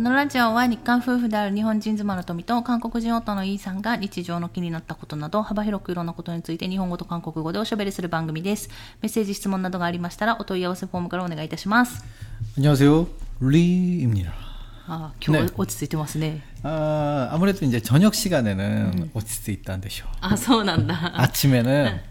のラジオは日韓夫婦である日本人妻の富と韓国人夫のイーさんが日常の気になったことなど幅広くいろんなことについて日本語と韓国語でおしゃべりする番組です。メッセージ、質問などがありましたらお問い合わせフォームからお願いいたします。 안녕하세요. 리입니다. あー今日、ね落ち着いてますね。 아, 아무래도 이제 저녁 시간에는 오칠 수 있다는 데쇼. あ、そうなんだ。 아침에는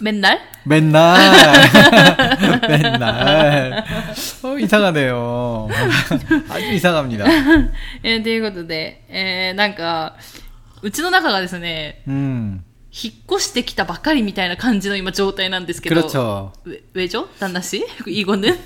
맨날? 맨날 맨날 어, 이상하네요 아주 이상합니다 えーということで、えー、なんか、うちの中がですね、 음 引っ越してきたばかりみたいな感じの今状態なんですけど。 그렇죠 ウェジョ旦那氏이거는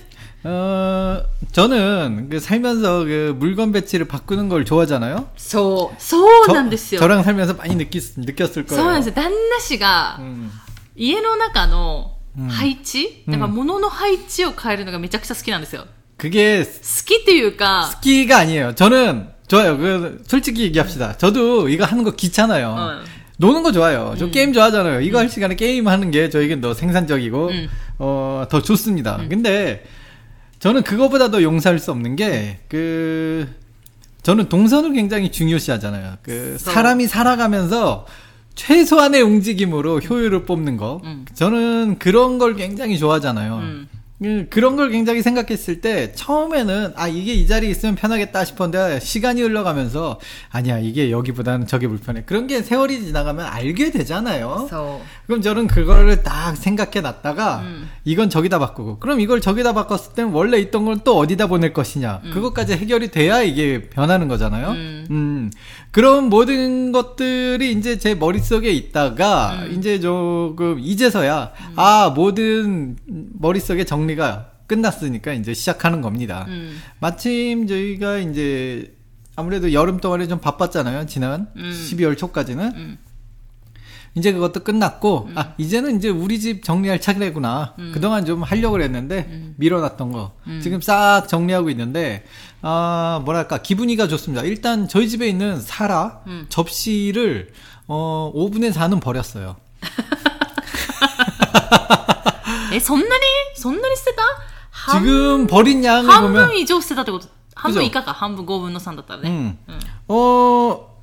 어 저는 그 살면서 그 물건 배치를 바꾸는 걸 좋아하잖아요 そう、そうなんですよ。 저, 랑 살면서 많이 느꼈, 느꼈을 そう 거예요 なんですよ。旦那氏が、 음, 家の中のうん配置、うんだから物の配置を変えるのがめちゃくちゃ好きなんですよ。 그게 好きっていうか、 스키가 아니에요 저는 좋아요 그 솔직히 얘기합시다 저도 이거 하는 거 귀찮아요 어. 노는 거 좋아요. 저 게임 좋아하잖아요. 이거 할 시간에 게임 하는 게 저에겐 더 생산적이고, 음. 어, 더 좋습니다. 근데, 저는 그거보다 더 용서할 수 없는 게, 그, 저는 동선을 굉장히 중요시 하잖아요. 그, 어. 사람이 살아가면서 최소한의 움직임으로 효율을 뽑는 거. 음. 저는 그런 걸 굉장히 좋아하잖아요. 음. 음, 그런 걸 굉장히 생각했을 때 처음에는 아 이게 이 자리에 있으면 편하겠다 싶었는데 시간이 흘러가면서 아니야 이게 여기보다는 저게 불편해 그런 게 세월이 지나가면 알게 되잖아요 そう。 그럼 저는 그거를 딱 생각해 놨다가 음. 이건 저기다 바꾸고 그럼 이걸 저기다 바꿨을 때는 원래 있던 걸 또 어디다 보낼 것이냐 음. 그것까지 해결이 돼야 이게 변하는 거잖아요 음. 음. 그런 모든 것들이 이제 제 머릿속에 있다가 음. 이제 조금 이제서야 아 모든 머릿속에 정리 가 끝났으니까 이제 시작하는 겁니다. うん。 마침 저희가 이제 아무래도 여름 동안에 좀 바빴잖아요. 지난 음. 12월 초까지는. 음. 이제 그것도 끝났고 아 이제는 이제 우리 집 정리할 차례구나. 음. 그동안 좀 하려고 했는데 밀어놨던 거 음. 지금 싹 정리하고 있는데 아 뭐랄까 기분이가 좋습니다. 일단 저희 집에 있는 사라 음. 접시를 어 오븐에 사는 버렸어요. え、そんなにそんなに捨てた半 지금 버린 양을 半 보면 分以上捨てたってこと半分 그죠 以下か半分5分の3だったらね。 음. うん。 어,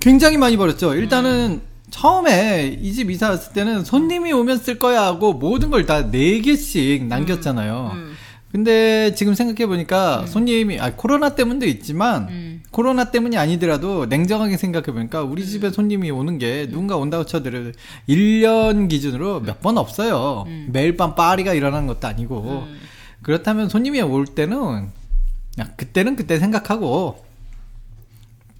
굉장히 많이 버렸죠. 일단은 처음에 이 집 이사 왔을 때는 손님이 오면 쓸 거야 하고 모든 걸 다 네개씩 남겼잖아요. うん。 근데 지금 생각해 보니까 손님이, 아, 코로나 때문도 있지만, 음. 코로나 때문이 아니더라도 냉정하게 생각해 보니까 우리 집에 손님이 오는 게 누군가 온다고 쳐들어도 1년 기준으로 몇 번 없어요. 음. 매일 밤 파리가 일어나는 것도 아니고. 음. 그렇다면 손님이 올 때는 야, 그때는 그때 생각하고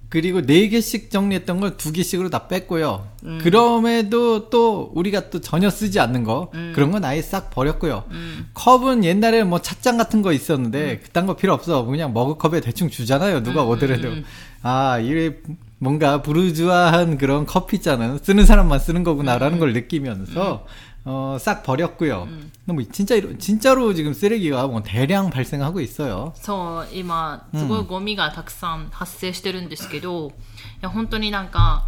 그리고 네 개씩 정리했던 걸 두 개씩으로 다 뺐고요. 음. 그럼에도 또 우리가 또 전혀 쓰지 않는 거 음. 그런 건 아예 싹 버렸고요. うん。 컵은 옛날에 뭐 찻잔 같은 거 있었는데 그딴 거 필요 없어. 그냥 머그컵에 대충 주잖아요. 누가 음, 오더라도. 음, 음. 아, 이게 뭔가 부르주아한 그런 커피 잔은 쓰는 사람만 쓰는 음, 거구나라는 걸 느끼면서 어, 싹 버렸고요. 음. 뭐 진짜 이러- 진짜로 지금 쓰레기가 뭐 대량 발생하고 있어요. そう、今、すごいゴミがたくさん発生してるんですけど、いや、本当になんか、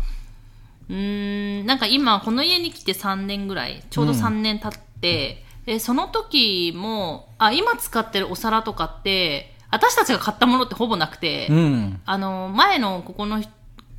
うーん、なんか今、この家に来て3年ぐらい、ちょうど3年経って、で、その時も、あ、今使ってるお皿とかって、私たちが買ったものってほぼなくて、 음. あの、前のここの人、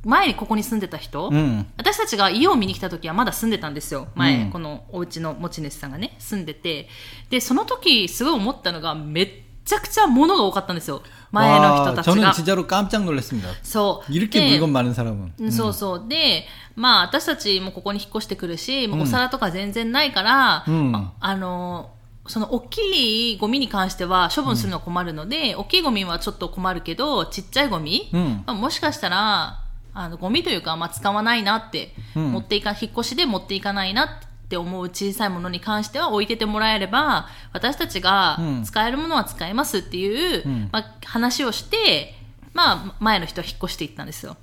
前にここに住んでた人、 음. 私たちが家を見に来た時はまだ住んでたんですよ。前、うんこのお家の持ち主さんがね、住んでて。で、その時すごい思ったのが、めっちゃくちゃ物が多かったんですよ。前の人 와, たち 저는 が。 진짜로 깜짝 놀랐습니다. そう。 이렇게 で 물건 많은 사람은. うんそうそう。で、まあ私たちもここに引っ越してくるし、もうお皿とか全然ないから、うんああの、その大きいゴミに関しては処分するのは困るので、大きいゴミはちょっと困るけど、ちっちゃいゴミ、 음. まあ、もしかしたら、 あのゴミというか、まあ、使わないなって、うん、持っていか引っ越しで持っていかないなって思う小さいものに関しては置いててもらえれば私たちが使えるものは使えますっていう、うん、まあ、話をして、まあ、前の人は引っ越していったんですよ。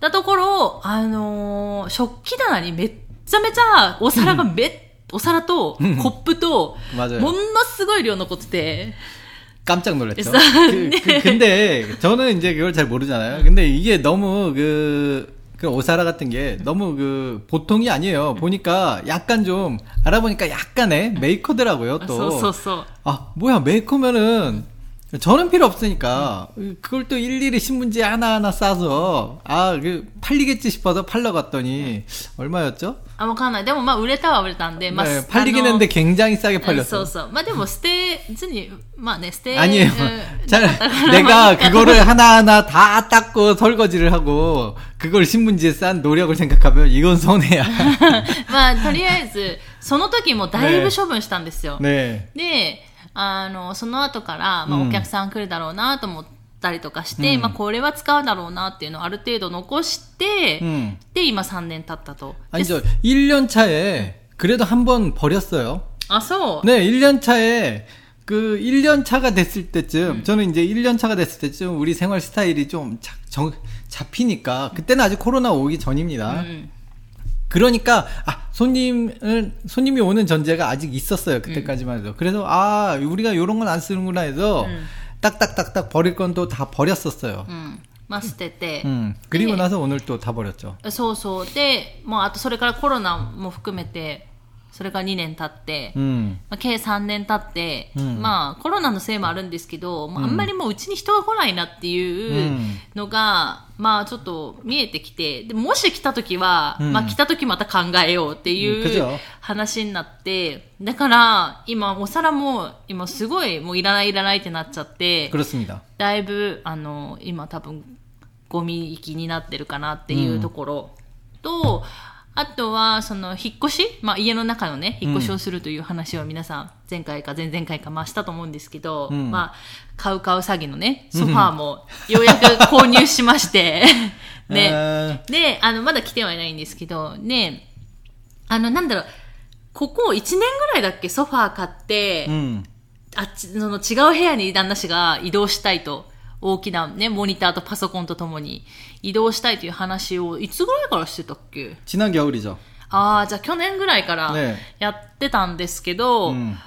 だところ、あのー、食器棚にめっちゃめちゃお皿がめっ お皿とコップと、ものすごい量残ってて。 깜짝 놀랐죠. 그, 그, 근데 저는 이제 그걸 잘 모르잖아요. 근데 이게 너무 그, 그 오사라 같은 게 너무 그 보통이 아니에요. 보니까 약간 좀 알아보니까 약간의 메이커더라고요. 또. 아, 뭐야 메이커면은 저는 필요 없으니까 그걸 또 일일이 신문지 하나하나 싸서 아 그 팔리겠지 싶어서 팔러 갔더니 얼마였죠? あ、わかんない。でもまあ売れたは売れたんで、まあ、 네, あの 팔리긴 했는데 굉장히 싸게 そう 팔렸어. そう。まあでも捨てずに、まあね、捨て。 아니에요. うん 잘, なかったから 내가 그거를 하나하나 다 닦고 설거지를 하고, 그걸 신문지에 싼 노력을 생각하면 이건 손해야. まあとりあえず、その時もだいぶ処分したんですよ。 네. で、 あの、その後から、まあ、うんお客さん来るだろうなと思ったりとかして、うんまあ、これは使うだろうなっていうのをある程度残して、 음. で、今3年経ったと。 아니, で 저, 1년 차에, 그래도 한 번 버렸어요. あ、そう。 네, 1년 차에, 그, 1년 차가 됐을 때쯤, 저는 이제 1년 차가 됐을 때쯤 우리 생활 스타일이 좀 자, 정, 잡히니까, 그때는 아직 코로나 오기 전입니다. うん。 그러니까 아 손님은 손님이 오는 전제가 아직 있었어요 그때까지만 해도 그래서 아 우리가 요런 건 안 쓰는구나 해서 음. 딱딱딱딱 버릴 건 또 다 버렸었어요 うん。まあ、捨てて。 음 그리고 で 나서 오늘 또 다 버렸죠 そうそう。で、もうあとそれからコロナも含めて、 それが2年経って、うん、まあ、計3年経って、うん、まあコロナのせいもあるんですけど、うん、あんまりもううちに人が来ないなっていうのが、まあちょっと見えてきて、でもし来た時は、まあ来た時また考えようっていう話になって、だから今お皿も今すごいもういらないいらないってなっちゃって、だいぶあの今多分ゴミ行きになってるかなっていうところと、あとはその引っ越し、まあ、家の中のね引っ越しをするという話を皆さん前回か前々回かまあしたと思うんですけど、うん。まあ買う買う詐欺のねソファーもようやく購入しまして ね。 아, であのまだ来てはいないんですけどね。あのなんだろうここ1年ぐらいだっけソファー買って、음あっち、その違う部屋に旦那氏が移動したいと、大きなね、モニターとパソコンとともに移動したいという話を、いつぐらいからしてたっけ 지난 겨울이죠 ああ、じゃあ去年ぐらいからねやってたんですけど、 음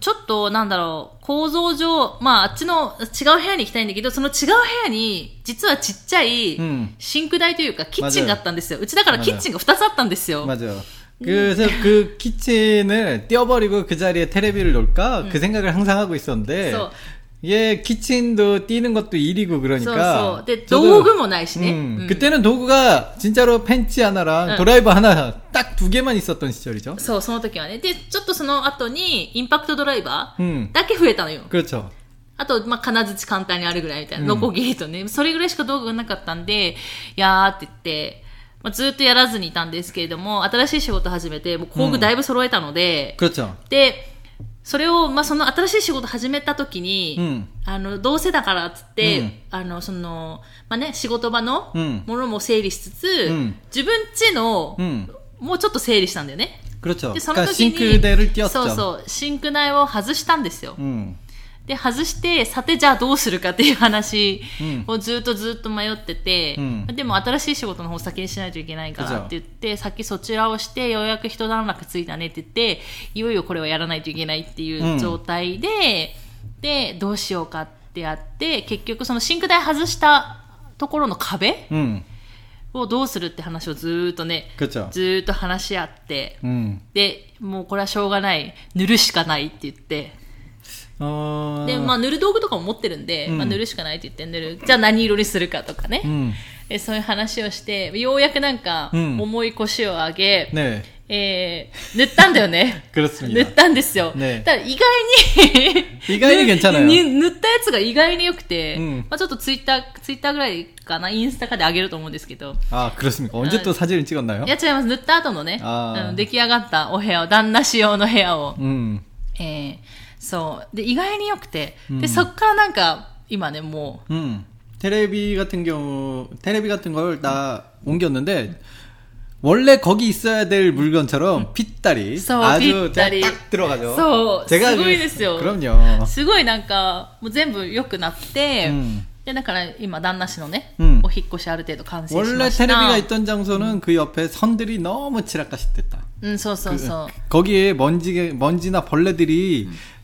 ちょっとなんだろう、構造上、まああっちの違う部屋に行きたいんだけど、その違う部屋に、実はちっちゃいうんシンク台というか、キッチンがあったんですよ。うちだからキッチンが2つあったんですよ。 맞아요 그래서 그 키친을 떼어버리고 그 자리에 테레비를 놓을까 그 생각을 항상 하고 있었는데 써. 얘 키친도 띄는 것도 일이고 そう 그러니까 そう。で、 저도 道具もないしね。 음, うん 그때는 도구가 진짜로 펜치 하나랑 응. 드라이버 하나 딱 두 개만 있었던 시절이죠. そう、その時はね。で、ちょっとその後に、インパクトドライバー 음, だけ増えたのよ。 그렇죠. あと、まあ、金槌簡単にあるぐらいみたいな。うんノコギリとね。それぐらいしか道具がなかったんで、いやーって言って、まあ、ずっとやらずにいたんですけれども、新しい仕事始めて、もう工具だいぶ揃えたので、 그렇죠. で、 それを、まあ、その新しい仕事始めた時に、うん、あの、どうせだからっつって、うん、あの、その、まあね、仕事場のものも整理しつつ、うん、自分ちの、もうちょっと整理したんだよね。で、その時に、真空そうそう、シンク内を外したんですよ。うん。で外してさてじゃあどうするかっていう話をずっとずっと迷ってて、うん、でも新しい仕事の方先にしないといけないからって言ってさっきそちらをしてようやく一段落ついたねって言っていよいよこれをやらないといけないっていう状態で、うん、でどうしようかってやって結局そのシンク台外したところの壁、をどうするって話をずっとね、ずっと話し合って、うん、で、もうこれはしょうがない、塗るしかないって言って、で、まあ、塗る道具とかも持ってるんで、うんまあ、塗るしかないって言って塗る。じゃあ何色にするかとかね。 음, でそういう話をして、ようやくなんか、うん重い腰を上げ、 네, えー、塗ったんだよね。塗 그렇습니다. ったんですよ。ねただ意外に、意外に괜찮아요 に塗ったやつが意外に良くて、うんまあちょっとツイッター、ツイッターぐらいかな、インスタかで上げると思うんですけど、 아, 그렇습니까? 언제 또 사진을 찍었나요? いや違います。塗った後のね、あーうん出来上がったお部屋を、旦那仕様の部屋を、 음, えー そう。で、意外に良くて、で、そっからなんか、今ね、も 음. 테레비 같은 경우, 테레비 같은 걸 다 옮겼는데, 원래 거기 있어야 될 물건처럼 핏다리 소, 아주 핏다리. 딱 들어가죠. 소, 제가 그- 스고이 됐어요. 그럼요. う、すごいなんか、もう全部良くなって、 음, でだから今旦那氏のね、うんお引っ越しある程度完成しま 원래 した 테레비가 있던 장소는 그 옆에 선들이 너무 칠하까시됐다. うんそうそうそう、 거기에 먼지 먼지나 벌레들이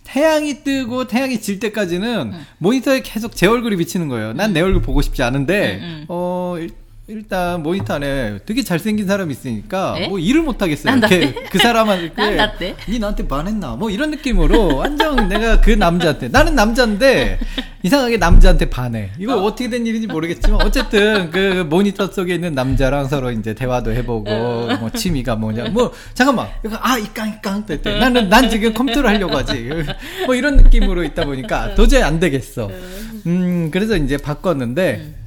음. 태양이 뜨고 태양이 질 때까지는 모니터에 계속 제 얼굴이 비치는 거예요. 난 내 얼굴 보고 싶지 않은데. 어 일- 일단 모니터 안에 되게 잘생긴 사람이 있으니까 에? 뭐 일을 못 하겠어요. 나한테? 그 사람한테 난? 니 나한테 반했나? 뭐 이런 느낌으로 완전 내가 그 남자한테 나는 남자인데 이상하게 남자한테 반해. 이거 어. 떻게 된 일인지 모르겠지만 어쨌든 그 모니터 속에 있는 남자랑 서로 이제 대화도 해보고 뭐 취미가 뭐냐. 뭐 잠깐만 이거 아 이깡 이깡 됐대. 나는 난 지금 컴퓨터를 하려고 하지. 뭐 이런 느낌으로 있다 보니까 도저히 안 되겠어. 음 그래서 이제 바꿨는데.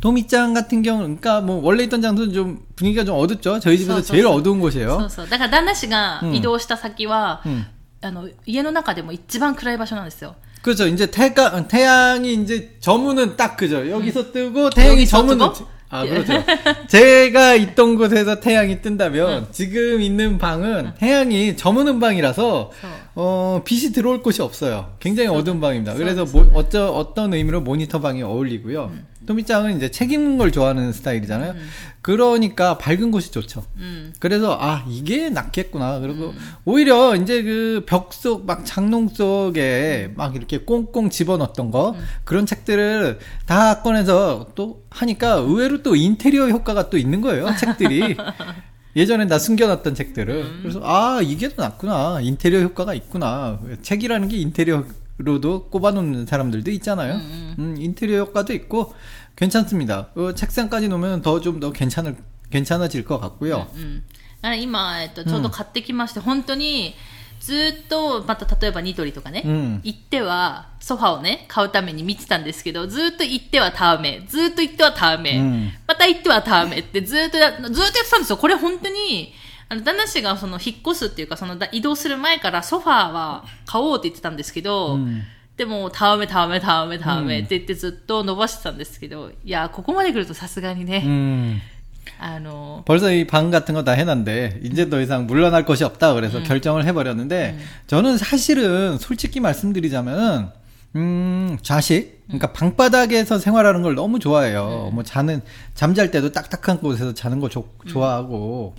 도미짱 같은 경우는, 그러니까 뭐 원래 있던 장소는 좀 분위기가 좀 어둡죠. 저희 집에서そうそうそう 제일 어두운 そ 곳이에요. うそう。だから旦那氏が移動した先は、 음. あの、家の中でも一番暗い場所なんですよ。 그렇죠. 이제 태가, 태양이 이제 저문은 딱 그죠. 여기서 뜨고 태양이 여기서 저문은 뜨고? 아 예. 그렇죠. 제가 있던 곳에서 태양이 뜬다면 지금 있는 방은 태양이 저무는 방이라서 어 빛이 들어올 곳이 없어요. 굉장히 어두운 방입니다. 그래서 뭐, 어쩌 어떤 의미로 모니터 방이 어울리고요. 토미짱은 이제 책 읽는 걸 좋아하는 스타일이잖아요. 그러니까 밝은 곳이 좋죠. うん。 그래서 아 이게 낫겠구나. 그리고 오히려 이제 그 벽 속 막 장롱 속에 막 이렇게 꽁꽁 집어넣었던 거 그런 책들을 다 꺼내서 또 하니까 의외로 또 인테리어 효과가 또 있는 거예요 책들이. 예전에 나 숨겨놨던 책들을. 그래서 아 이게 더 낫구나. 인테리어 효과가 있구나. 책이라는 게 인테리어 로도 꼽아놓는 사람들도 있잖아요. 음, 인테리어 효과도 있고 괜찮습니다 어, 책상까지 놓으면 더 좀 더 괜찮을 괜찮아질 것 같고요 うん。だから今、えっと、ちょうど買ってきまして、本当に、ずっと、また例えばニトリとかね、うん行っては、ソファをね、買うために見てたんですけど、ずっと行ってはターメ、ずっと行ってはターメ、うんまた行ってはターメってずっとや、ずっとやってたんですよ。これ本当に、あの、旦那氏がその引っ越すっていうか、そのだ移動する前からソファーは買おうって言ってたんですけど、ん 뭐 でも、ダメ、ダメ、ダメ、ダメって言ってずっと伸ばしてたんですけど、いや、ここまで来るとさすがにね、あの 벌써 이 방 같은 거 다 해놨는데 이제 더 이상 물러날 것이 없다 그래서 음. 결정을 해버렸는데 음. 저는 사실은 솔직히 말씀드리자면 음 좌식 그러니까 음. 방바닥에서 생활하는 걸 너무 좋아해요. 뭐 자는 잠잘 때도 딱딱한 곳에서 자는 거 조, 좋아하고.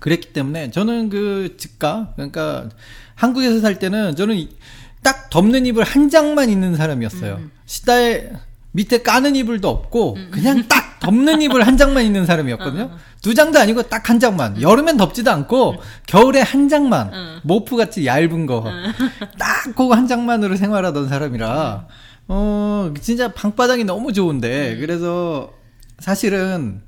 그랬기 때문에 저는 그 집가 그러니까 한국에서 살 때는 저는 딱 덮는 이불 한 장만 있는 사람이었어요. 시다에 밑에 까는 이불도 없고 그냥 딱 덮는 이불 한 장만 있는 사람이었거든요. 두 장도 아니고 딱 한 장만. 여름엔 덥지도 않고 겨울에 한 장만. 응. 모프 같이 얇은 거. 딱 그거 한 장만으로 생활하던 사람이라 어 진짜 방바닥이 너무 좋은데 그래서 사실은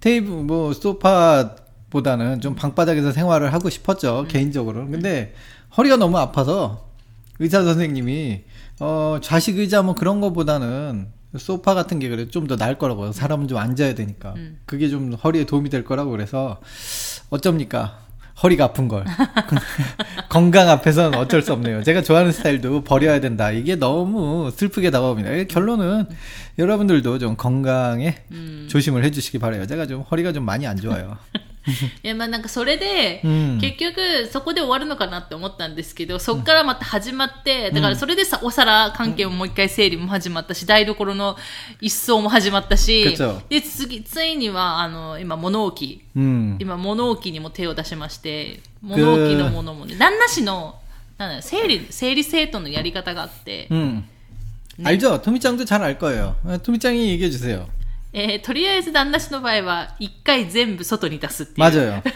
테이블 뭐 소파보다는 좀 방바닥에서 생활을 하고 싶었죠 개인적으로 근데 허리가 너무 아파서 의사 선생님이 어 좌식 의자 뭐 그런 거보다는 소파 같은 게 그래 좀 더 나을 거라고요 사람은 좀 앉아야 되니까 그게 좀 허리에 도움이 될 거라고 그래서 어쩝니까 허리가 아픈 걸 건강 앞에서는 어쩔 수 없네요. 제가 좋아하는 스타일도 버려야 된다. 이게 너무 슬프게 다가옵니다. 이 결론은 여러분들도 좀 건강에 조심을 해주시기 바래요. 제가 좀 허리가 좀 많이 안 좋아요. いや、まあなんかそれで、うん結局そこで終わるのかなって思ったんですけど、そこからまた始まって、だからそれでさ、お皿関係ももう一回整理も始まったし、台所の一掃も始まったし 그쵸 、で、次、ついには、あの、今物置、 음. 今物置にも手を出しまして、物置のものもね、旦那氏の、なんだろう整理、整理整頓のやり方があって、 음. 알죠? 토미짱도 잘 알 거예요. 아, 토미짱이 얘기해 주세요. えーとりあえず旦那氏の場合は、一回全部外に出すっていう。 맞아요.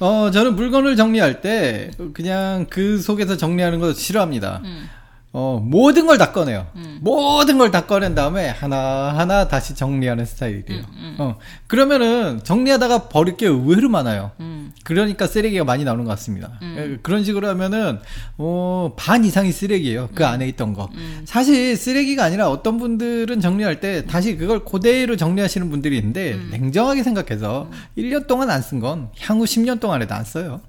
어, 저는 물건을 정리할 때 그냥 그 속에서 정리하는 거 싫어합니다. 음. 어, 모든 걸 다 꺼내요. 모든 걸 다 꺼낸 다음에 하나하나 다시 정리하는 스타일이에요. 음, 어, 그러면은 정리하다가 버릴 게 의외로 많아요. 음. 그러니까 쓰레기가 많이 나오는 것 같습니다. 예, 그런 식으로 하면은 어, 반 이상이 쓰레기예요. 그 안에 있던 거. 사실 쓰레기가 아니라 어떤 분들은 정리할 때 다시 그걸 그대로 정리하시는 분들이 있는데 냉정하게 생각해서 1년 동안 안 쓴 건 향후 10년 동안에도 안 써요.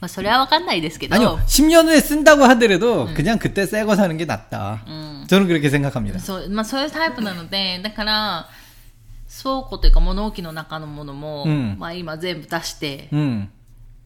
まあ、それはわかんないですけど。 아니요. 10년 후에 쓴다고 하더라도 그냥 그때 새 거 사는 게 낫다. 저는 그렇게 생각합니다. そう、まあそういうタイプなので、だから、倉庫というか物置の中のものも、うんまあ今全部出して、 음.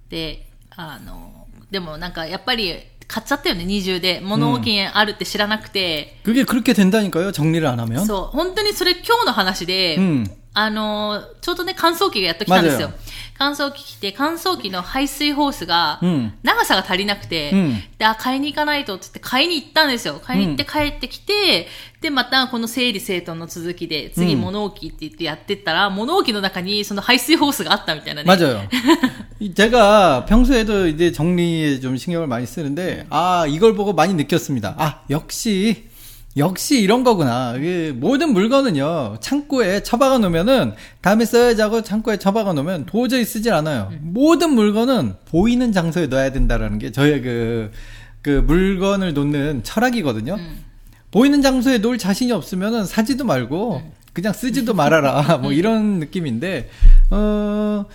で、あの、でもなんかやっぱり買っちゃったよね、二重で。物置あるって知らなくて、 그게 그렇게 된다니까요. 정리를 안 하면. そう、本当にそれ今日の話で、 음. あの、ちょうどね、乾燥機がやっと来たんですよ맞아요 。乾燥機来て、乾燥機の排水ホースがうん、長さが足りなくて、うんで、あ、買いに行かないとって言って買いに行ったんですよ。買いに行って帰ってきて、で、またこの整理整頓の続きで、次うん物置って言ってやってったら、物置の中にその排水ホースがあったみたいなね。 맞아요. 이- 제가 평소에도 이제 정리에 좀 신경을 많이 쓰는데, 아, 이걸 보고 많이 느꼈습니다. 아, 역시, 역시 이런 거구나. 모든 물건은요, 창고에 처박아 놓으면은, 다음에 써야지 하고 창고에 처박아 놓으면 도저히 쓰질 않아요. 모든 물건은 보이는 장소에 넣어야 된다라는 게 저의 그, 그 물건을 놓는 철학이거든요. 보이는 장소에 놓을 자신이 없으면은 사지도 말고 그냥 쓰지도 말아라 뭐 이런 느낌인데 어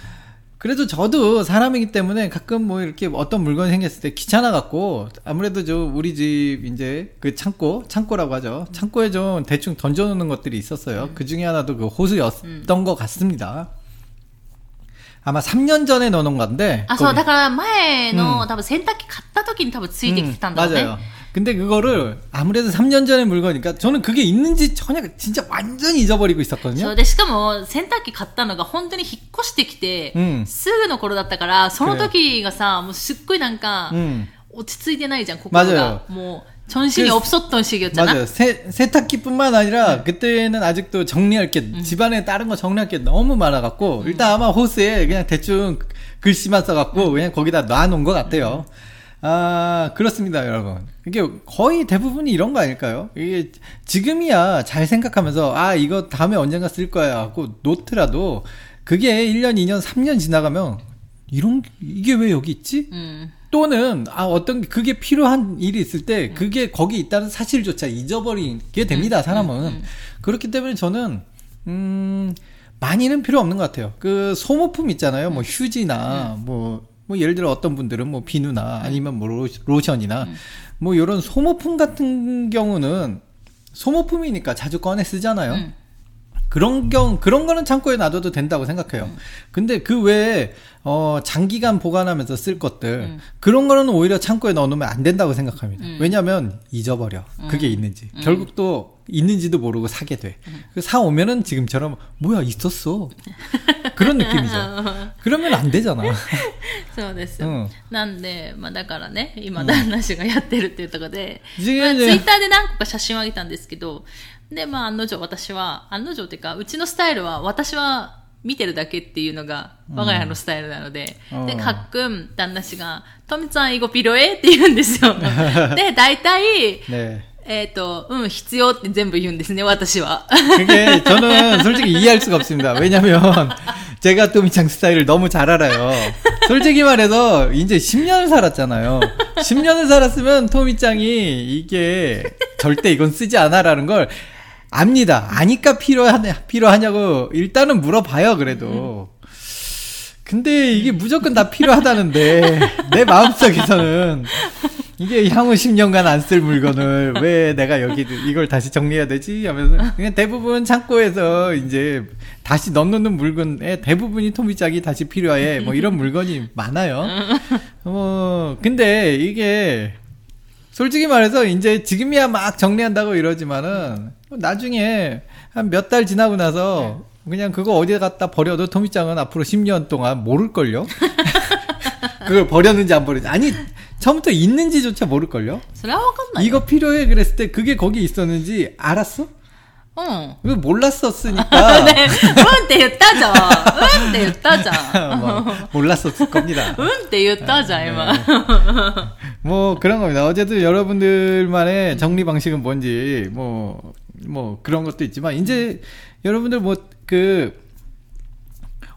그래도 저도 사람이기 때문에 가끔 뭐 이렇게 어떤 물건이 생겼을 때 귀찮아 갖고 아무래도 저 우리 집 이제 그 창고 창고라고 하죠 창고에 좀 대충 던져놓는 것들이 있었어요 그 중에 하나도 그 호수였던 것 같습니다 아마 3년 전에 넣어놓은 건데 あ、そう、 거기- だから前の、うん多分洗濯機買った時に多分ついてきてたんだろうね。 맞아요. 근데 그거를 아무래도 3년 전의 물건이니까 저는 그게 있는지 전혀 진짜 완전히 잊어버리고 そ 있었거든요. うで、しかも洗濯機買ったのが本当に引っ越してきて、うんすぐの頃だったから、その時がさ、もうすっごいなんか、 음. 落ち着いてないじゃん、心が。もう、 정신이 없었던 시기였잖아. 맞아요. 세, 세탁기뿐만 아니라 그때는 아직도 정리할 게 집안에 다른 거 정리할 게 너무 많아갖고 일단 아마 호스에 그냥 대충 글씨만 써갖고 그냥 거기다 놔놓은 것 같아요. 아 그렇습니다, 여러분. 이게 거의 대부분이 이런 거 아닐까요? 이게 지금이야 잘 생각하면서 아 이거 다음에 언젠가 쓸 거야 하고 놓더라도 그게 1년, 2년, 3년 지나가면 이런 이게 왜 여기 있지? 음. 또는 아 어떤 그게 필요한 일이 있을 때 그게 거기 있다는 사실조차 잊어버리게 됩니다 사람은 그렇기 때문에 저는 음 많이는 필요 없는 것 같아요 그 소모품 있잖아요 뭐 휴지나 뭐 뭐 예를 들어 어떤 분들은 뭐 비누나 아니면 뭐 로, 로션이나 뭐 이런 소모품 같은 경우는 소모품이니까 자주 꺼내 쓰잖아요. 음. 그런 경 그런 거는 창고에 놔둬도 된다고 생각해요. 근데 그 외에 어 장기간 보관하면서 쓸 것들 그런 거는 오히려 창고에 넣어놓으면 안 된다고 생각합니다. 왜냐하면 잊어버려 그게 있는지 결국 또 있는지도 모르고 사게 돼. 그 사 오면은 지금처럼 뭐야 있었어 그런 느낌이죠. 그러면 안 되잖아. そうですよ。うんなんで、まあだからね、今、旦那氏がやってるっていうところで、次まあ、ツねイッターで何個か写真をあげたんですけど、 で、まあ案の定私は、案の定っていうか、うちのスタイルは私は見てるだけっていうのが我が家のスタイルなので、うんで、かっくん、旦那氏が、トミちゃん、イゴピロエって言うんですよ。で、大体、 네. えっ、と、うん、必要って全部言うんですね、私は。 그게 저는 솔직히 이해할 수가 없습니다. 왜냐면 제가 또미창 스타일을 너무 잘 알아요. 솔직히 말해서 이제 10년을 살았잖아요. 10년을 살았으면 토미짱이 이게 절대 이건 쓰지 않아라는 걸 압니다. 아니까 필요하냐, 필요하냐고 일단은 물어봐요, 그래도. 근데 이게 무조건 다 필요하다는데 내 마음속에서는 이게 향후 10년간 안 쓸 물건을 왜 내가 여기 이걸 다시 정리해야 되지 하면서 그냥 대부분 창고에서 이제 다시 넣는 물건의 대부분이 토미짝이 다시 필요해 뭐 이런 물건이 많아요. 뭐 근데 이게 솔직히 말해서 이제 지금이야 막 정리한다고 이러지만은 뭐 나중에 한 몇 달 지나고 나서 네. 그냥 그거 어디에 갖다 버려도 토미짱은 앞으로 10년 동안 모를걸요? 그걸 버렸는지 안 버렸는지. 아니, 처음부터 있는지조차 모를걸요? 이거 필요해 그랬을 때 그게 거기 있었는지 알았어? 응. 왜 몰랐었으니까. 네. 응, 였다자 응, 였다자 몰랐었을 겁니다. 응, 였다자 이 뭐, 그런 겁니다. 어제도 여러분들만의 정리 방식은 뭔지, 뭐, 뭐 그런 것도 있지만 이제 여러분들 뭐그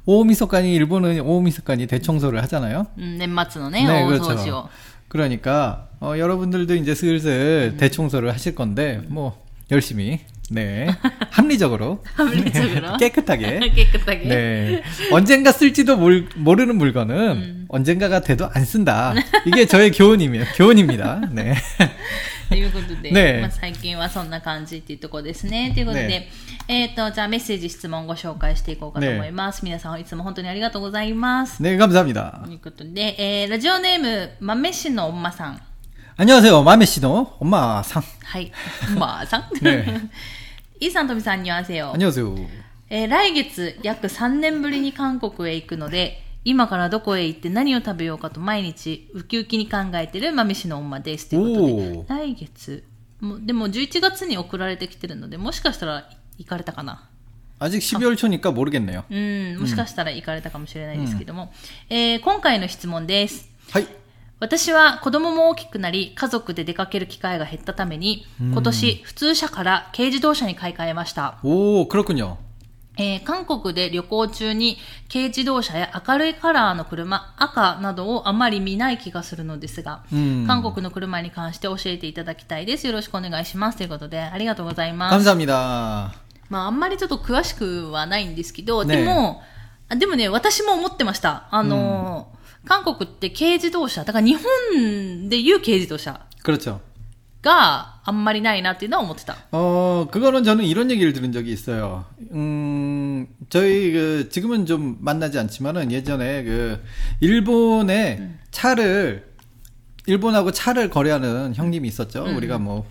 오미석간이 일본은 오미석간이 대청소를 하잖아요. 음, 넷마츠노네. 네, 어, 그렇죠. 그러니까 어, 여러분들도 이제 슬슬 음. 대청소를 하실 건데 뭐 열심히 네 합리적으로, 합리적으로. 깨끗하게 깨끗하게 네 언젠가 쓸지도 몰, 모르는 물건은 음. 언젠가가 돼도 안 쓴다 이게 저의 교훈이며 교훈입니다 네 ということで、ね、まあ、最近はそんな感じっていうところですね。ということで、ね、えっ、ー、と、じゃあメッセージ、質問ご紹介していこうかと思います。ね、皆さん、いつも本当にありがとうございます。ね、がむざみだ。ということで、えー、ラジオネーム、まめしのおまさん。あにょはせよ、まめしのおんまさん。はい、おんまさん？ね、イーさん、とみさん、にょはせよ。あにょはせよ。えー、来月、約3年ぶりに韓国へ行くので、今からどこへ行って何を食べようかと毎日ウキウキに考えてる豆氏の女です。ということでお、ー来月、もうでも11月に送られてきてるので、もしかしたら行かれたかな。 아직 12월 초니까 모르겠네요 うん、もしかしたら行かれたかもしれないですけども、えー今回の質問です。 하이 私は子供も大きくなり、家族で出かける機会が減ったために、今年普通車から軽自動車に買い替えました。 오 그렇군요 えー、韓国で旅行中に軽自動車や明るいカラーの車、赤などをあまり見ない気がするのですが、うん、韓国の車に関して教えていただきたいです。よろしくお願いします。ということで、ありがとうございます。まあ、あんまりちょっと詳しくはないんですけど、でも、でもね、私も思ってました。あの、うん、韓国って軽自動車、だから日本でいう軽自動車。그렇 죠。 があんまりないなっていうのは思ってた.あ,그거는 저는 이런 얘기를 들은 적이 있어 요. 저희 그 지금은 좀 만나지 않지만은 예전에 그 일본에 차를 일본하고 차를 거래하는 형님이 있었죠. 음. 우리가 뭐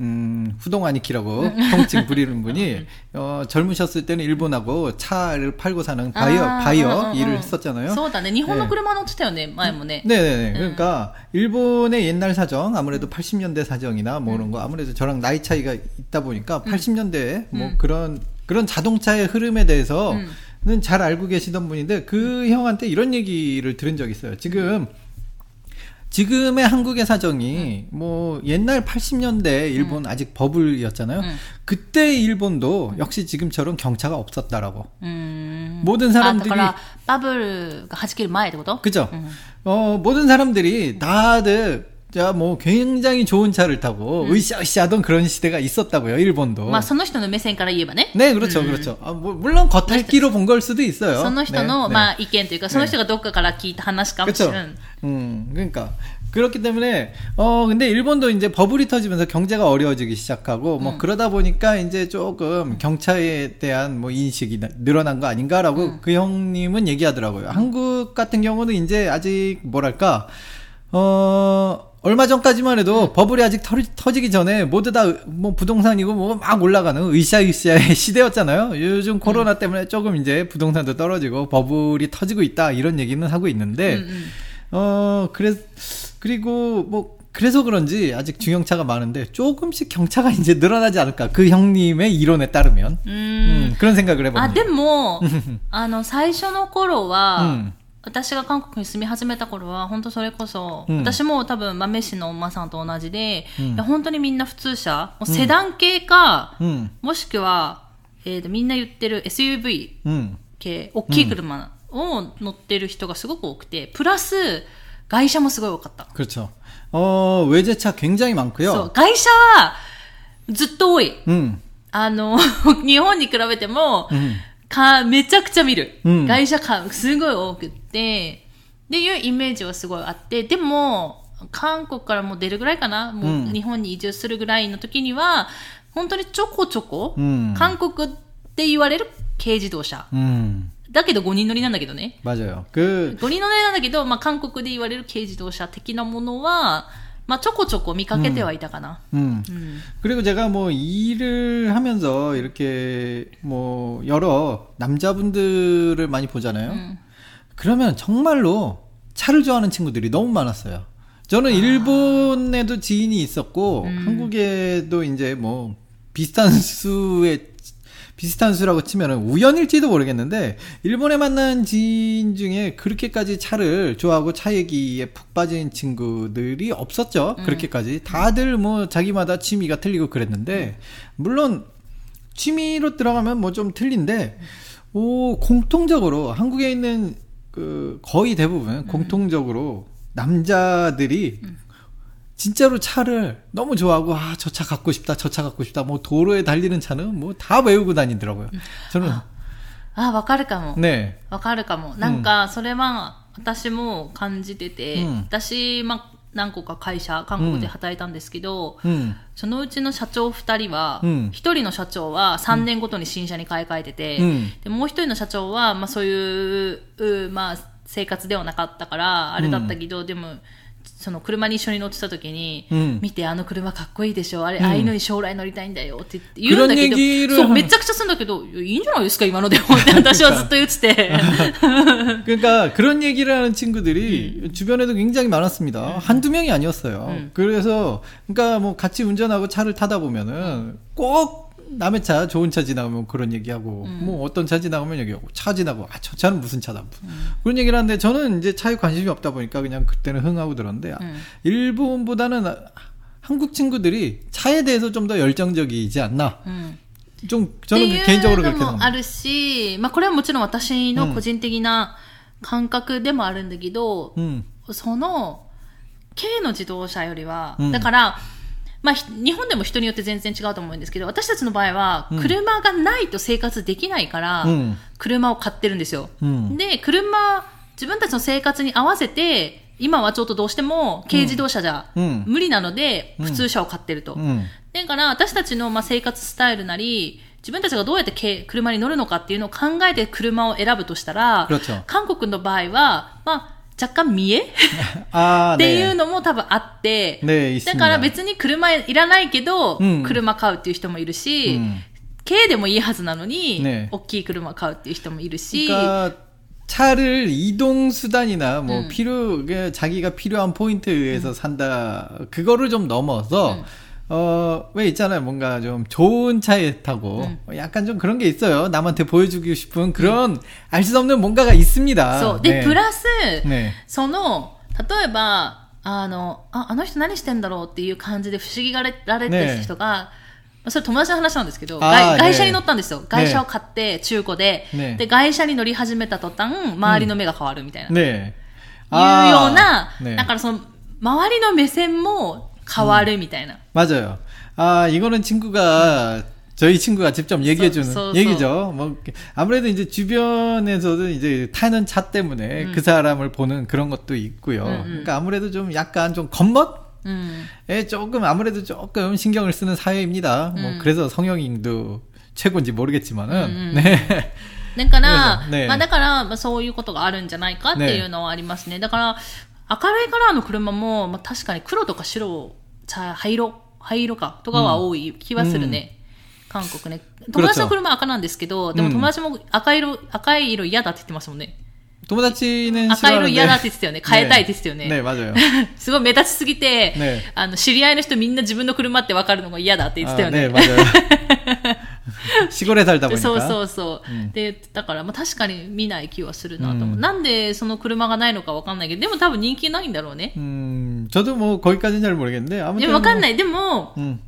음, 후동아니키라고 통칭 부리는 분이 어, 젊으셨을 때는 일본하고 차를 팔고 사는 바이어 아, 바이어 어, 어, 어. 일을 했었잖아요. 소다네. 일본의 그레마노 네. 마에모네. 네, 네, 네, 네. 그러니까 일본의 옛날 사정 아무래도 80년대 사정이나 뭐 이런 거 아무래도 저랑 나이 차이가 있다 보니까 80년대 뭐 그런 그런 자동차의 흐름에 대해서는 음. 잘 알고 계시던 분인데 그 형한테 이런 얘기를 들은 적이 있어요. 지금 지금의 한국의 사정이 음. 뭐 옛날 80년대 일본 음. 아직 버블이었잖아요. 음. 그때 일본도 역시 지금처럼 경차가 없었다라고. 음. 모든 아, 사람들이 아, 버블 가지길 마에 되고도. 그죠. 음. 어 모든 사람들이 다들 자, 뭐, 굉장히 좋은 차를 타고, 으쌰으쌰 하던 그런 시대가 있었다고요, 일본도. まあ、その人の目線から言えばね。 네, 그렇죠, 그렇죠. 아, 뭐, 물론 겉핥기로 본 걸 수도 있어요. その人の、 네, まあ、意見というか、その人がどっかから聞いた話かもしれ 그렇죠. ん。 음, 그러니까. 그렇기 때문에, 어, 근데 일본도 이제 버블이 터지면서 경제가 어려워지기 시작하고, 뭐, 그러다 보니까 이제 조금 경차에 대한 뭐 인식이 나- 늘어난 거 아닌가라고 그 형님은 얘기하더라고요. 한국 같은 경우는 이제 아직 뭐랄까, 어, 얼마 전까지만 해도 버블이 아직 터, 지기 전에 모두 다 뭐 부동산이고 뭐 막 올라가는 으쌰으쌰의 시대였잖아요. 요즘 코로나 때문에 조금 이제 부동산도 떨어지고 버블이 터지고 있다 이런 얘기는 하고 있는데, 음, 어, 그래, 그리고 뭐, 그래서 그런지 아직 중형차가 많은데 조금씩 경차가 이제 늘어나지 않을까. 그 형님의 이론에 따르면. うーん。 음, 그런 생각을 あ、 해봅니다. でも、あの、最初の頃は、うん 私が韓国に住み始めた頃は、本当それこそ、うん私も多分豆氏のお馬さんと同じで、うんいや本当にみんな普通車、もうセダン系か、 음, もしくは、えーとみんな言ってる SUV 음, 系、大きい車を乗ってる人がすごく多くて、プラス、外車もすごい多かった。 그렇죠. 어, 외제차 굉장히 そう、 많고요. 外車はずっと多い。 음, あの、日本に比べても、 음, か、めちゃくちゃ見る。うん外車か、すごい多くって、っていうイメージはすごいあって、でも、韓国からもう出るぐらいかな、もうんう日本に移住するぐらいの時には、本当にちょこちょこ、うん韓国って言われる軽自動車。 음, だけど5人乗りなんだけどね。 맞아요. 그, 5人乗りなんだけど、まあ韓国で言われる軽自動車的なものは、 まあちょこちょこ見かけてはいたかな。 음. うん。 그리고 제가 뭐 일을 하면서 이렇게 뭐 여러 남자분들을 많이 보잖아요. うん。 그러면 정말로 차를 좋아하는 친구들이 너무 많았어요. 저는 일본에도 지인이 있었고 음. 한국에도 이제 뭐 비슷한 수의 비슷한 수라고 치면은 우연일지도 모르겠는데 일본에 만난 지인 중에 그렇게까지 차를 좋아하고 차 얘기에 푹 빠진 친구들이 없었죠. 그렇게까지. 다들 뭐 자기마다 취미가 틀리고 그랬는데 물론 취미로 들어가면 뭐 좀 틀린데 오, 공통적으로 한국에 있는 그 거의 대부분 공통적으로 남자들이 진짜로 차를 너무 좋아하고 아, 저 차 갖고 싶다. 저 차 갖고 싶다. 뭐 도로에 달리는 차는 뭐 다 외우고 다니더라고요. 저는 あ、わかるかも。 네. わかるかも。なんか、それは、私も感じてて、うん私、まあ、何個か会社、韓国で働いたんですけど、 음. そのうちの社長2人は、うん1人の社長は3年ごとに新車に買い替えてて、うんでもう1人の社長は、まあ、そういう、うまあ、生活ではなかったから、あれだったけど、でも、 その車に一緒に乗ってた時に、うん見て、あの車かっこいいでしょ、あれ、んああいうのに将来乗りたいんだよって言うんだけど、 그런얘기를 そう、 하면 めちゃくちゃするんだけど、いやいいんじゃないですか、今のでもって私はずっと言ってて。 그러니까 그런 얘기를 하는 친구들이 주변에도 굉장히 많았습니다. 한두 명이 아니었어요. 음. 그래서 그러니까 뭐 같이 운전하고 차를 타다 보면은 꼭 남의 차 좋은 차 지나가면 그런 얘기하고 뭐 어떤 차 지나가면 얘기하고 차 지나고 아 저 차는 무슨 차다 그런 얘기를 하는데 저는 이제 차에 관심이 없다 보니까 그냥 그때는 흥하고 들었는데 아, 음. 일본보다는 아, 한국 친구들이 차에 대해서 좀 더 열정적이지 않나 うん。 좀 って 저는 いう 개인적으로 の 그렇게 もあ 생각합니다. るし、まあこれはもちろん私の個人的な感覚でもあるんだけど、 음, その、軽の自動車よりは、うんだから、 まあ、日本でも人によって全然違うと思うんですけど、私たちの場合は、車がないと生活できないから、車を買ってるんですよ。うん、で、車、自分たちの生活に合わせて、今はちょっとどうしても軽自動車じゃ無理なので、普通車を買ってると。だから、私たちのまあ生活スタイルなり、自分たちがどうやって車に乗るのかっていうのを考えて車を選ぶとしたら、韓国の場合は、まあ、若干見栄 아, っていう 네. のも多分あって、 네, だ 있습니다. から別に車いらないけど、うん車買うっていう人もいるし、 음. 軽でもいいはずなのに、ね大きい車買うっていう人もいるし、 그러니까 차를 이동 수단이나 뭐 음. 필요 그 자기가 필요한 포인트에 의해서 산다 그거를 좀 넘어서 음. 어 왜 있잖아요 뭔가 좀 좋은 차에 타고 음. 약간 좀 그런 게 있어요 남한테 보여주고 싶은 그런 알 수 없는 뭔가가 있습니다 そう。で、 네. プラス、 네. その、例えば、あの、あ、あの人何してんだろうっていう感じで不思議がられてる人が、まあそれ友達の話なんですけど、あーね外外車に乗ったんですよ。外車を買って、中古で、ねで、外車に乗り始めた途端、周りの目が変わるみたいな。 네. いうような、 네. だからその、周りの目線も 変わるみたいな。 맞아요. 아, 이거는 친구가, 저희 친구가 직접 얘기해주는 소- 소- 얘기죠. 뭐, 아무래도 이제 주변에서도 이제 타는 차 때문에 그 사람을 보는 그런 것도 있고요. 음, 음. 그러니까 아무래도 좀 약간 좀 겉멋? うん。 에 조금, 아무래도 조금 신경을 쓰는 사회입니다. 뭐, 음. 그래서 성형인도 최고인지 모르겠지만은, 음, 음. 네. だから、ねまあだから、まあそういうことがあるんじゃないかっていうのはありますね。だから、 明るいカラーの車も、まあ、確かに黒とか白、茶、灰色、灰色か、とかは多い気はするね。うん、韓国ね。友達の車は赤なんですけど、でも友達も赤色、赤い色嫌だって言ってましたもんね。友達ね、赤色嫌だって言ってたよね。変えたいって言ってたよね。ね、マジよ。すごい目立ちすぎて、あの、知り合いの人みんな自分の車ってわかるのが嫌だって言ってたよね。ね、マジよ。絞れされたもんそうそうそう、うん、でだから、まあ、確かに見ない気はするなと思う、うん、なんでその車がないのかわかんないけどでも多分人気ないんだろうね。うん。ちょっともうこういう感じになるもんね。でも分かんない。でも、うん、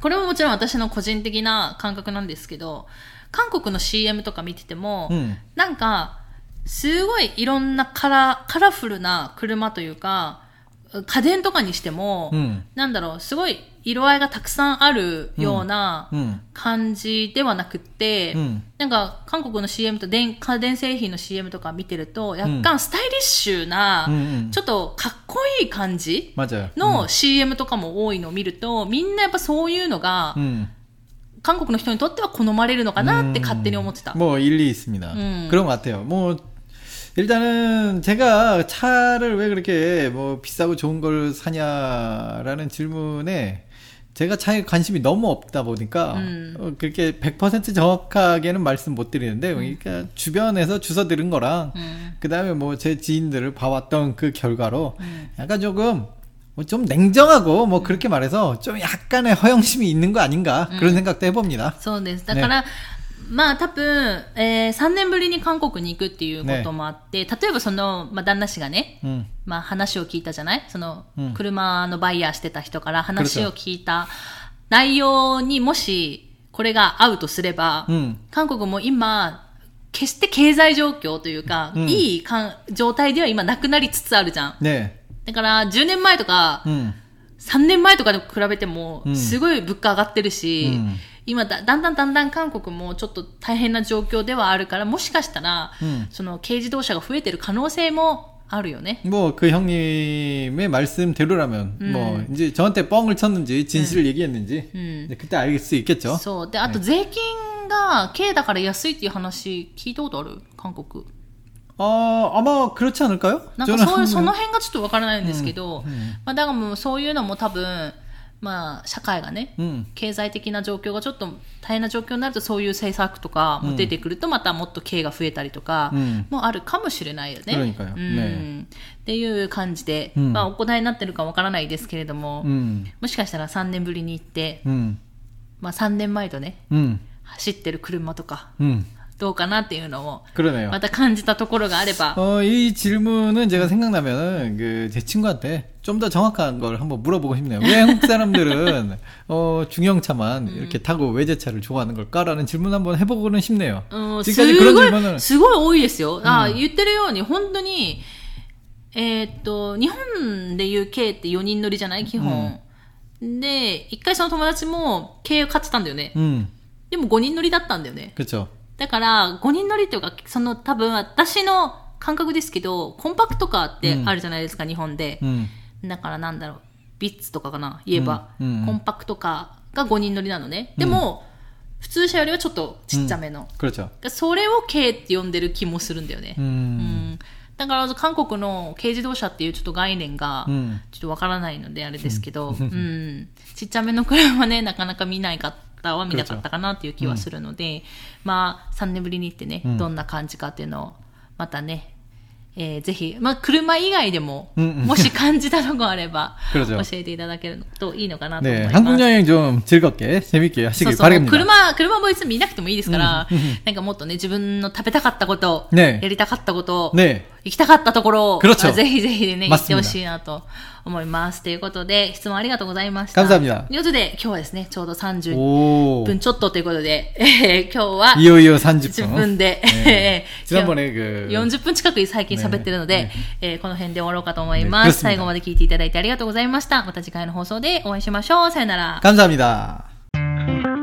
これももちろん私の個人的な感覚なんですけど韓国の CM とか見てても、うん、なんかすごいいろんなカラカラフルな車というか家電とかにしても、 음, なんだろう、すごい色合いがたくさんあるような 음, 感じではなくって、 음, なんか、韓国の CM と電家電製品の CM とか見てると、若干スタイリッシュな、 음, 음. ちょっとかっこいい感じ 맞아요. の CM とかも多いのを見ると、みんなやっぱそういうのが、 음, 韓国の人にとっては好まれるのかなって勝手に思ってた。 뭐 일리 있습니다. 음. 그런 것 같아요. 뭐 일단은 제가 차를 왜 그렇게 뭐 비싸고 좋은 걸 사냐라는 질문에 제가 차에 관심이 너무 없다 보니까 음. 어, 그렇게 100% 정확하게는 말씀 못 드리는데 그러니까 주변에서 주워 들은 거랑 음. 그다음에 뭐 제 지인들을 봐왔던 그 결과로 음. 약간 조금 뭐좀 냉정하고 뭐 그렇게 말해서 좀 약간의 허영심이 있는 거 아닌가 그런 생각도 해봅니다. そうです。だから、 まあ多分、えー、3年ぶりに韓国に行くっていうこともあって、ね、例えばその、まあ、旦那氏がね、うん、まあ、話を聞いたじゃない？その、うん、車のバイヤーしてた人から話を聞いた内容にもしこれが合うとすれば、うん、韓国も今、決して経済状況というか、いいかん状態では今なくなりつつあるじゃん。ね、だから10年前とか、3年前とかに比べても、すごい物価上がってるし、今だ、だんだんだんだん韓国もちょっと大変な状況ではあるから、もしかしたら、うんその軽自動車が増えてる可能性もあるよね。 뭐 그 형님의 말씀대로라면 뭐 이제 저한테 뻥을 쳤는지 진실을 얘기했는지 음. 이제 그때 알 수 있겠죠. そう。で、あと税金が軽だから安いっていう話聞いたことある韓国。 어 아마 그렇지 않을까요? なんかそういう、 저는 その辺がちょっとわからないんですけど、うんまあだからもうそういうのも多分、 まあ、社会がね、うん、経済的な状況がちょっと大変な状況になるとそういう政策とかも出てくるとまたもっと刑が増えたりとかもあるかもしれないよね。うん、っていう感じで、うん、まあ、お答えになってるかわからないですけれども、もしかしたら3年ぶりに行って、まあ、3年前とね、走ってる車とか、 どうかなっていうのを 그러네요. また感じたところがあれば、 어, 이 질문은 제가 생각나면은 그 제 친구한테 좀 더 정확한 걸 한번 물어보고 싶네요. 왜 한국 사람들은 어, 중형차만 이렇게 타고 외제차를 좋아하는 걸까라는 질문 한번 해보고는 싶네요. うん、す 지금까지 그런 ご 질문은 い、すごい多いですよ。あ、言ってるように、本当に、えーっと、日本でいう K って4人乗りじゃない基本。で、一回その友達も K を買ってたんだよね。 음, でも5人乗りだったんだよね。 그렇죠. だから、5人乗りというか、その多分私の感覚ですけど、コンパクトカーってあるじゃないですか、うん、日本で、うん、だからなんだろう、ビッツとかかな、言えば、うん、コンパクトカーが5人乗りなのね。でも、普通車よりはちょっとちっちゃめの。それを軽って呼んでる気もするんだよね。うん。だから韓国の軽自動車っていうちょっと概念がちょっとわからないのであれですけど、うん、うん、ちっちゃめの車ねなかなか見ないか方は見なかったかなっていう気はするので、まあ3年ぶりに行ってね、うんどんな感じかっていうのをまたね、えーぜひ、まあ車以外でも、うんうんもし感じたのがあれば、 그렇죠 教えていただけるといいのかなと思い 네, ます。 한국 여행 좀 즐겁게 재밌게 そう 하시길 そう、 바랍니다. 車、車も別に見なくてもいいですから、なんかもっとね、自分の食べたかったこと、ねやりたかったこと、 네, 行きたかったところを、 그렇죠 あぜひぜひね、 맞습니다 行ってほしいなと思います。ということで、質問ありがとうございました。 감사합니다 ということで、今日はですね、ちょうど30 오, 分ちょっとということで、えー今日は 이어이어 10 30분. 分で、 네. 今日 지난번에 그 40分近く最近喋ってるので、ねえーこの辺で終わろうかと思いまねす。最後まで聞いていただいてありがとうございました。また次回の放送でお会いしましょう。さよなら。 감사합니다.